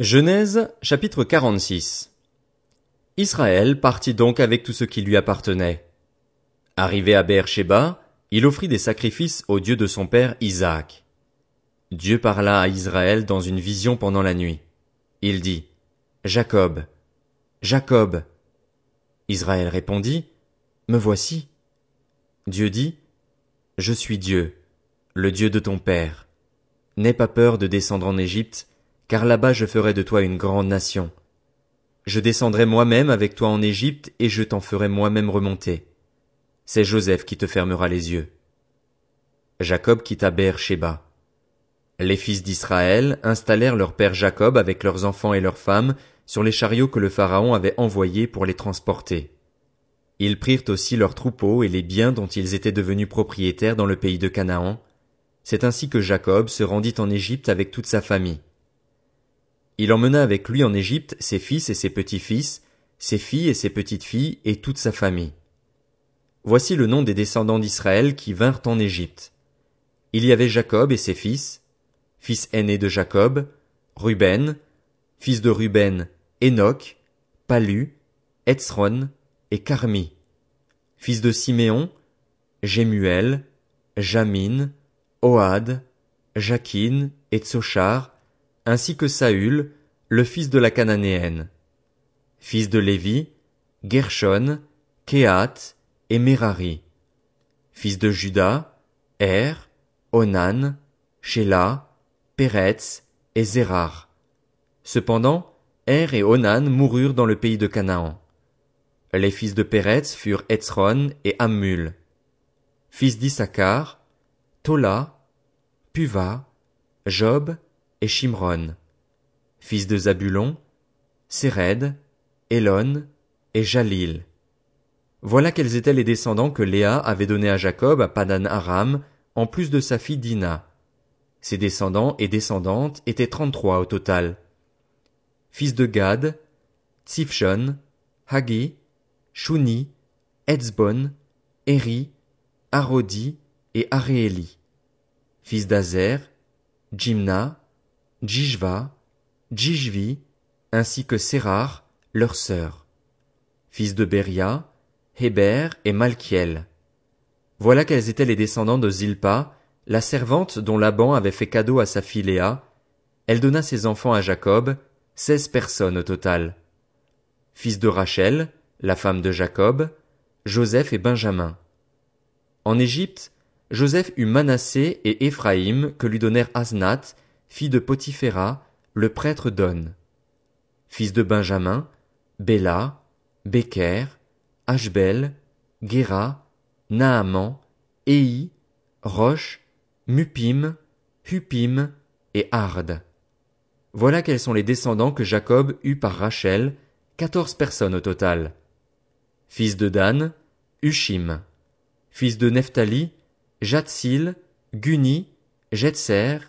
Genèse chapitre 46 Israël partit donc avec tout ce qui lui appartenait. Arrivé à Beersheba, il offrit des sacrifices au Dieu de son père Isaac. Dieu parla à Israël dans une vision pendant la nuit. Il dit, Jacob, Jacob. Israël répondit, Me voici. Dieu dit, Je suis Dieu, le Dieu de ton père. N'aie pas peur de descendre en Égypte, car là-bas je ferai de toi une grande nation. Je descendrai moi-même avec toi en Égypte, et je t'en ferai moi-même remonter. C'est Joseph qui te fermera les yeux. Jacob quitta Beer-Sheba. Les fils d'Israël installèrent leur père Jacob avec leurs enfants et leurs femmes sur les chariots que le Pharaon avait envoyés pour les transporter. Ils prirent aussi leurs troupeaux et les biens dont ils étaient devenus propriétaires dans le pays de Canaan. C'est ainsi que Jacob se rendit en Égypte avec toute sa famille. Il emmena avec lui en Égypte ses fils et ses petits-fils, ses filles et ses petites-filles et toute sa famille. Voici le nom des descendants d'Israël qui vinrent en Égypte. Il y avait Jacob et ses fils, fils aîné de Jacob, Ruben, fils de Ruben, Enoch, Palu, Etzron et Carmi, fils de Siméon, Jémuel, Jamin, Ohad, Jakin et Tsochar, ainsi que Saül, le fils de la Cananéenne. Fils de Lévi, Gershon, Kehat et Merari. Fils de Juda, Er, Onan, Shelah, Peretz et Zérar. Cependant, Er et Onan moururent dans le pays de Canaan. Les fils de Peretz furent Etzron et Ammul. Fils d'Issachar, Tola, Puva, Job et. Fils de Zabulon, Séred, Elon et Jalil. Voilà quels étaient les descendants que Léa avait donnés à Jacob à Padan Aram, en plus de sa fille Dina. Ses descendants et descendantes étaient trente-trois au total. Fils de Gad, Tzifshon, Hagi, Shuni, Etzbon, Eri, Arodi et Aréeli. Fils d'Azer, Jimna, Jishva, Jishvi, ainsi que Sérar, leur sœur. Fils de Beria, Héber et Malkiel. Voilà quels étaient les descendants de Zilpa, la servante dont Laban avait fait cadeau à sa fille Léa. Elle donna ses enfants à Jacob, seize personnes au total. Fils de Rachel, la femme de Jacob, Joseph et Benjamin. En Égypte, Joseph eut Manassé et Éphraïm que lui donnèrent Asnath fille de Potiphéra, le prêtre donne. Fils de Benjamin, Béla, Beker, Ashbel, Guéra, Naaman, Éi, Roche, Mupim, Hupim et Ard. Voilà quels sont les descendants que Jacob eut par Rachel, quatorze personnes au total. Fils de Dan, Hushim. Fils de Nephtali, Jatsil, Guni, Jetser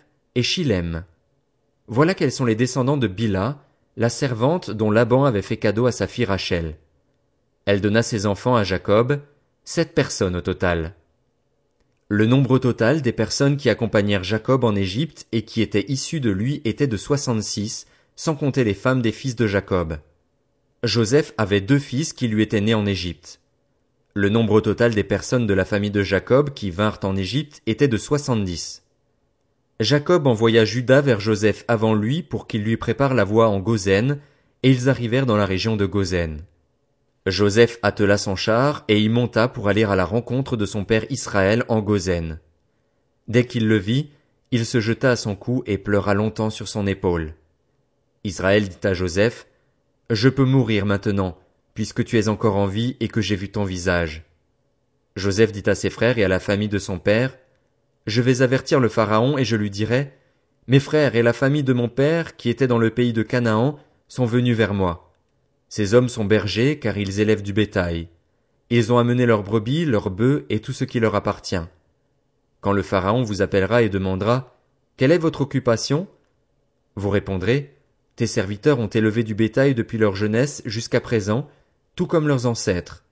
Voilà quels sont les descendants de Bila, la servante dont Laban avait fait cadeau à sa fille Rachel. Elle donna ses enfants à Jacob, sept personnes au total. Le nombre total des personnes qui accompagnèrent Jacob en Égypte et qui étaient issues de lui était de soixante-six, sans compter les femmes des fils de Jacob. Joseph avait deux fils qui lui étaient nés en Égypte. Le nombre total des personnes de la famille de Jacob qui vinrent en Égypte était de soixante-dix. Jacob envoya Judas vers Joseph avant lui pour qu'il lui prépare la voie en Gozen, et ils arrivèrent dans la région de Gozen. Joseph attela son char et y monta pour aller à la rencontre de son père Israël en Gozen. Dès qu'il le vit, il se jeta à son cou et pleura longtemps sur son épaule. Israël dit à Joseph, Je peux mourir maintenant, puisque tu es encore en vie et que j'ai vu ton visage. Joseph dit à ses frères et à la famille de son père, je vais avertir le Pharaon et je lui dirai, Mes frères et la famille de mon père, qui étaient dans le pays de Canaan, sont venus vers moi. Ces hommes sont bergers, car ils élèvent du bétail. Ils ont amené leurs brebis, leurs bœufs et tout ce qui leur appartient. Quand le Pharaon vous appellera et demandera, Quelle est votre occupation? Vous répondrez, Tes serviteurs ont élevé du bétail depuis leur jeunesse jusqu'à présent, tout comme leurs ancêtres.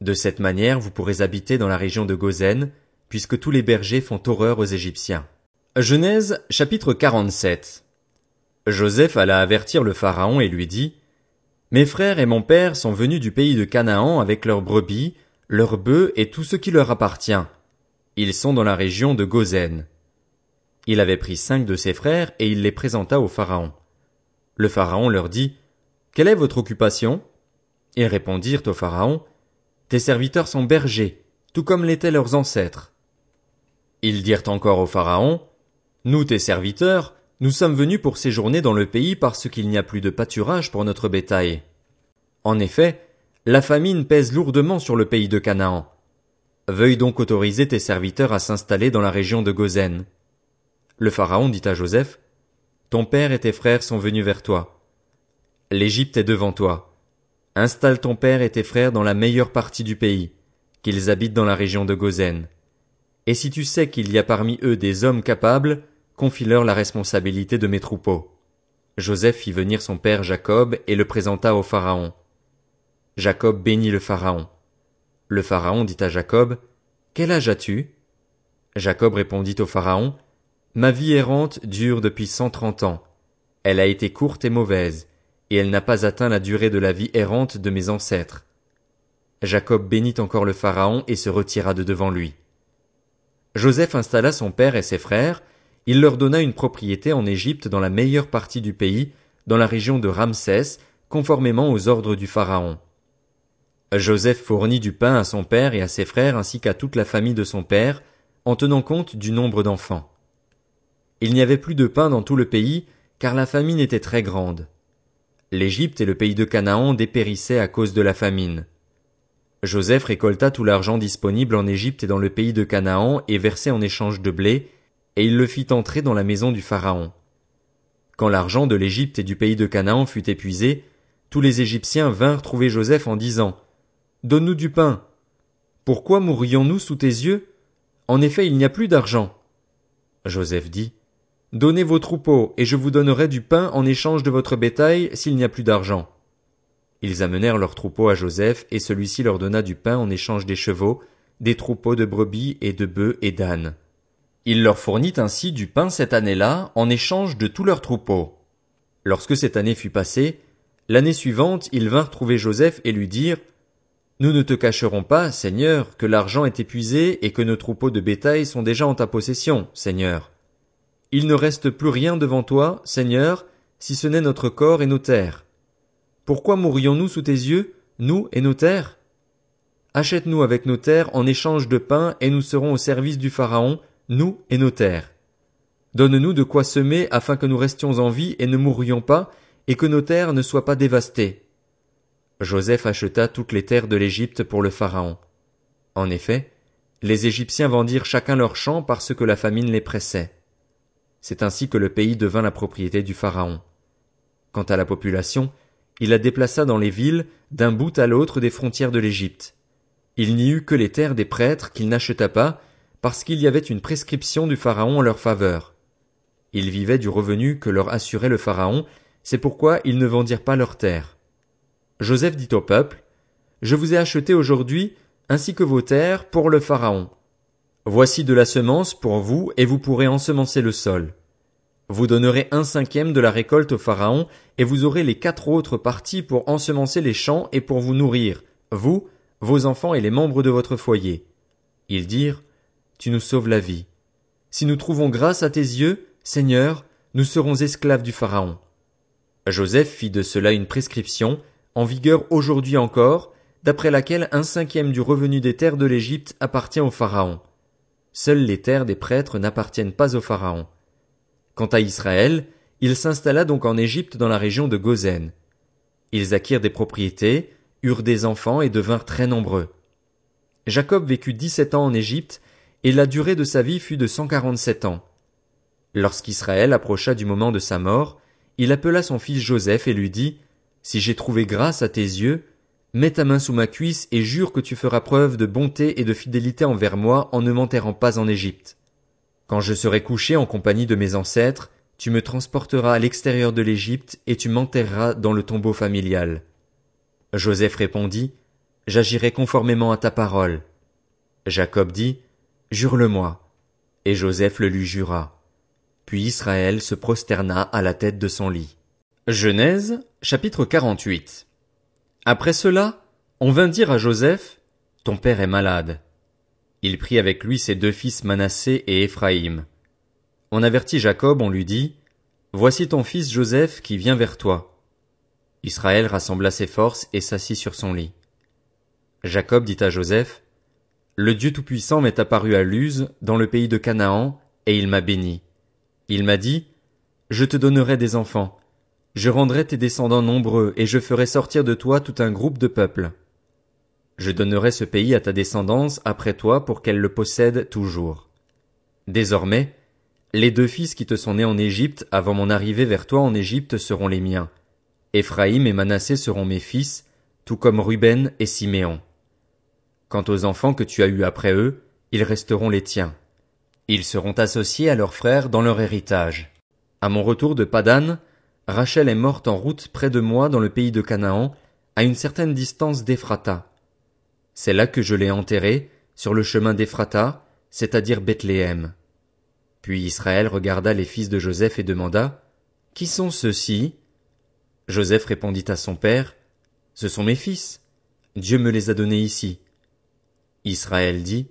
De cette manière vous pourrez habiter dans la région de Gozen, puisque tous les bergers font horreur aux Égyptiens. Genèse chapitre 47 Joseph alla avertir le Pharaon et lui dit, Mes frères et mon père sont venus du pays de Canaan avec leurs brebis, leurs bœufs et tout ce qui leur appartient. Ils sont dans la région de Gozen. Il avait pris cinq de ses frères et il les présenta au Pharaon. Le Pharaon leur dit, Quelle est votre occupation? Ils répondirent au Pharaon, Tes serviteurs sont bergers, tout comme l'étaient leurs ancêtres. Ils dirent encore au Pharaon, Nous tes serviteurs, nous sommes venus pour séjourner dans le pays parce qu'il n'y a plus de pâturage pour notre bétail. En effet, la famine pèse lourdement sur le pays de Canaan. Veuille donc autoriser tes serviteurs à s'installer dans la région de Gozen. Le Pharaon dit à Joseph, Ton père et tes frères sont venus vers toi. L'Égypte est devant toi. Installe ton père et tes frères dans la meilleure partie du pays, qu'ils habitent dans la région de Gozen. Et si tu sais qu'il y a parmi eux des hommes capables, confie-leur la responsabilité de mes troupeaux. Joseph fit venir son père Jacob et le présenta au Pharaon. Jacob bénit le Pharaon. Le Pharaon dit à Jacob, Quel âge as-tu? Jacob répondit au Pharaon, Ma vie errante dure depuis cent trente ans. Elle a été courte et mauvaise, et elle n'a pas atteint la durée de la vie errante de mes ancêtres. Jacob bénit encore le Pharaon et se retira de devant lui. Joseph installa son père et ses frères, il leur donna une propriété en Égypte dans la meilleure partie du pays, dans la région de Ramsès, conformément aux ordres du Pharaon. Joseph fournit du pain à son père et à ses frères ainsi qu'à toute la famille de son père, en tenant compte du nombre d'enfants. Il n'y avait plus de pain dans tout le pays, car la famine était très grande. L'Égypte et le pays de Canaan dépérissaient à cause de la famine. Joseph récolta tout l'argent disponible en Égypte et dans le pays de Canaan et versait en échange de blé, et il le fit entrer dans la maison du Pharaon. Quand l'argent de l'Égypte et du pays de Canaan fut épuisé, tous les Égyptiens vinrent trouver Joseph en disant, Donne-nous du pain. Pourquoi mourrions-nous sous tes yeux? En effet, il n'y a plus d'argent. Joseph dit, Donnez vos troupeaux, et je vous donnerai du pain en échange de votre bétail s'il n'y a plus d'argent. Ils amenèrent leurs troupeaux à Joseph, et celui-ci leur donna du pain en échange des chevaux, des troupeaux de brebis et de bœufs et d'ânes. Il leur fournit ainsi du pain cette année-là en échange de tous leurs troupeaux. Lorsque cette année fut passée, l'année suivante ils vinrent trouver Joseph et lui dirent Nous ne te cacherons pas, Seigneur, que l'argent est épuisé et que nos troupeaux de bétail sont déjà en ta possession, Seigneur. Il ne reste plus rien devant toi, Seigneur, si ce n'est notre corps et nos terres. Pourquoi mourrions-nous sous tes yeux, nous et nos terres? Achète-nous avec nos terres en échange de pain et nous serons au service du Pharaon nous et nos terres. Donne-nous de quoi semer afin que nous restions en vie et ne mourrions pas, et que nos terres ne soient pas dévastées. Joseph acheta toutes les terres de l'Égypte pour le Pharaon. En effet, les Égyptiens vendirent chacun leur champ parce que la famine les pressait. C'est ainsi que le pays devint la propriété du Pharaon. Quant à la population, il la déplaça dans les villes d'un bout à l'autre des frontières de l'Égypte. Il n'y eut que les terres des prêtres qu'il n'acheta pas, parce qu'il y avait une prescription du Pharaon en leur faveur. Ils vivaient du revenu que leur assurait le Pharaon, c'est pourquoi ils ne vendirent pas leurs terres. Joseph dit au peuple, Je vous ai acheté aujourd'hui, ainsi que vos terres, pour le Pharaon. Voici de la semence pour vous, et vous pourrez ensemencer le sol. Vous donnerez un cinquième de la récolte au Pharaon, et vous aurez les quatre autres parties pour ensemencer les champs et pour vous nourrir, vous, vos enfants et les membres de votre foyer. Ils dirent, tu nous sauves la vie. Si nous trouvons grâce à tes yeux, Seigneur, nous serons esclaves du Pharaon. Joseph fit de cela une prescription, en vigueur aujourd'hui encore, d'après laquelle un cinquième du revenu des terres de l'Égypte appartient au Pharaon. Seules les terres des prêtres n'appartiennent pas au Pharaon. Quant à Israël, il s'installa donc en Égypte dans la région de Gozen. Ils acquirent des propriétés, eurent des enfants et devinrent très nombreux. Jacob vécut dix-sept ans en Égypte et la durée de sa vie fut de cent quarante-sept ans. Lorsqu'Israël approcha du moment de sa mort, il appela son fils Joseph et lui dit, Si j'ai trouvé grâce à tes yeux, mets ta main sous ma cuisse et jure que tu feras preuve de bonté et de fidélité envers moi en ne m'enterrant pas en Égypte. Quand je serai couché en compagnie de mes ancêtres, tu me transporteras à l'extérieur de l'Égypte et tu m'enterreras dans le tombeau familial. Joseph répondit, J'agirai conformément à ta parole. Jacob dit, Jure-le-moi. Et Joseph le lui jura. Puis Israël se prosterna à la tête de son lit. Genèse, chapitre 48. Après cela, on vint dire à Joseph, Ton père est malade. Il prit avec lui ses deux fils Manassé et Éphraïm. On avertit Jacob, on lui dit, Voici ton fils Joseph qui vient vers toi. Israël rassembla ses forces et s'assit sur son lit. Jacob dit à Joseph, Le Dieu Tout-Puissant m'est apparu à Luz, dans le pays de Canaan, et il m'a béni. Il m'a dit, Je te donnerai des enfants. Je rendrai tes descendants nombreux, et je ferai sortir de toi tout un groupe de peuples. Je donnerai ce pays à ta descendance après toi pour qu'elle le possède toujours. Désormais, les deux fils qui te sont nés en Égypte avant mon arrivée vers toi en Égypte seront les miens. Éphraïm et Manassé seront mes fils, tout comme Ruben et Siméon. Quant aux enfants que tu as eus après eux, ils resteront les tiens. Ils seront associés à leurs frères dans leur héritage. À mon retour de Padan, Rachel est morte en route près de moi dans le pays de Canaan, à une certaine distance d'Ephrata. C'est là que je l'ai enterrée, sur le chemin d'Ephrata, c'est-à-dire Bethléem. Puis Israël regarda les fils de Joseph et demanda, Qui sont ceux-ci? Joseph répondit à son père, Ce sont mes fils. Dieu me les a donnés ici. Israël dit,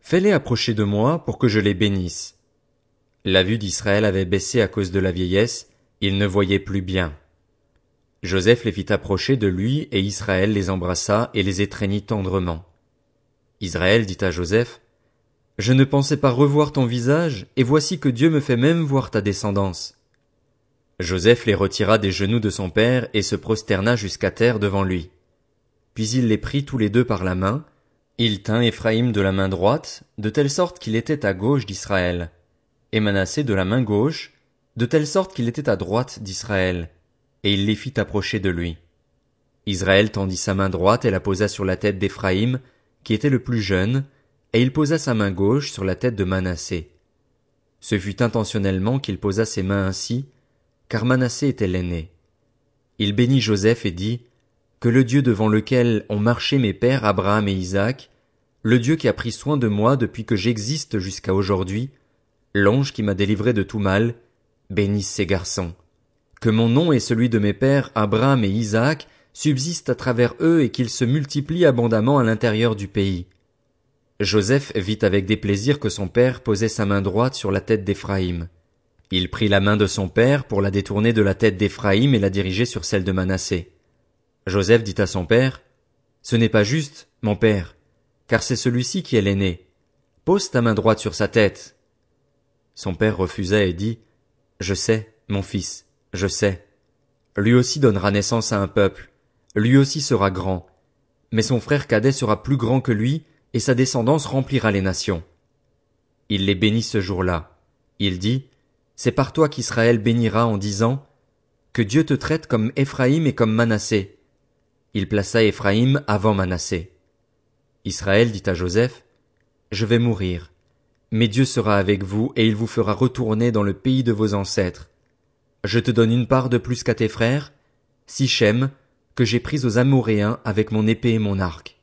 Fais-les approcher de moi pour que je les bénisse. La vue d'Israël avait baissé à cause de la vieillesse, il ne voyait plus bien. Joseph les fit approcher de lui, et Israël les embrassa et les étreignit tendrement. Israël dit à Joseph, Je ne pensais pas revoir ton visage, et voici que Dieu me fait même voir ta descendance. Joseph les retira des genoux de son père et se prosterna jusqu'à terre devant lui. Puis il les prit tous les deux par la main, il tint Éphraïm de la main droite, de telle sorte qu'il était à gauche d'Israël, et Manassé de la main gauche, de telle sorte qu'il était à droite d'Israël, et il les fit approcher de lui. Israël tendit sa main droite et la posa sur la tête d'Éphraïm, qui était le plus jeune, et il posa sa main gauche sur la tête de Manassé. Ce fut intentionnellement qu'il posa ses mains ainsi, car Manassé était l'aîné. Il bénit Joseph et dit, que le Dieu devant lequel ont marché mes pères Abraham et Isaac, le Dieu qui a pris soin de moi depuis que j'existe jusqu'à aujourd'hui, l'ange qui m'a délivré de tout mal, bénisse ces garçons. Que mon nom et celui de mes pères Abraham et Isaac subsistent à travers eux et qu'ils se multiplient abondamment à l'intérieur du pays. Joseph vit avec déplaisir que son père posait sa main droite sur la tête d'Éphraïm. Il prit la main de son père pour la détourner de la tête d'Éphraïm et la diriger sur celle de Manassé. Joseph dit à son père, Ce n'est pas juste, mon père, car c'est celui-ci qui est l'aîné. Pose ta main droite sur sa tête. Son père refusa et dit, Je sais, mon fils, je sais. Lui aussi donnera naissance à un peuple, lui aussi sera grand, mais son frère cadet sera plus grand que lui, et sa descendance remplira les nations. Il les bénit ce jour-là. Il dit, C'est par toi qu'Israël bénira en disant, Que Dieu te traite comme Éphraïm et comme Manassé, il plaça Éphraïm avant Manassé. Israël dit à Joseph, Je vais mourir, mais Dieu sera avec vous et il vous fera retourner dans le pays de vos ancêtres. Je te donne une part de plus qu'à tes frères, Sichem, que j'ai pris aux Amoréens avec mon épée et mon arc.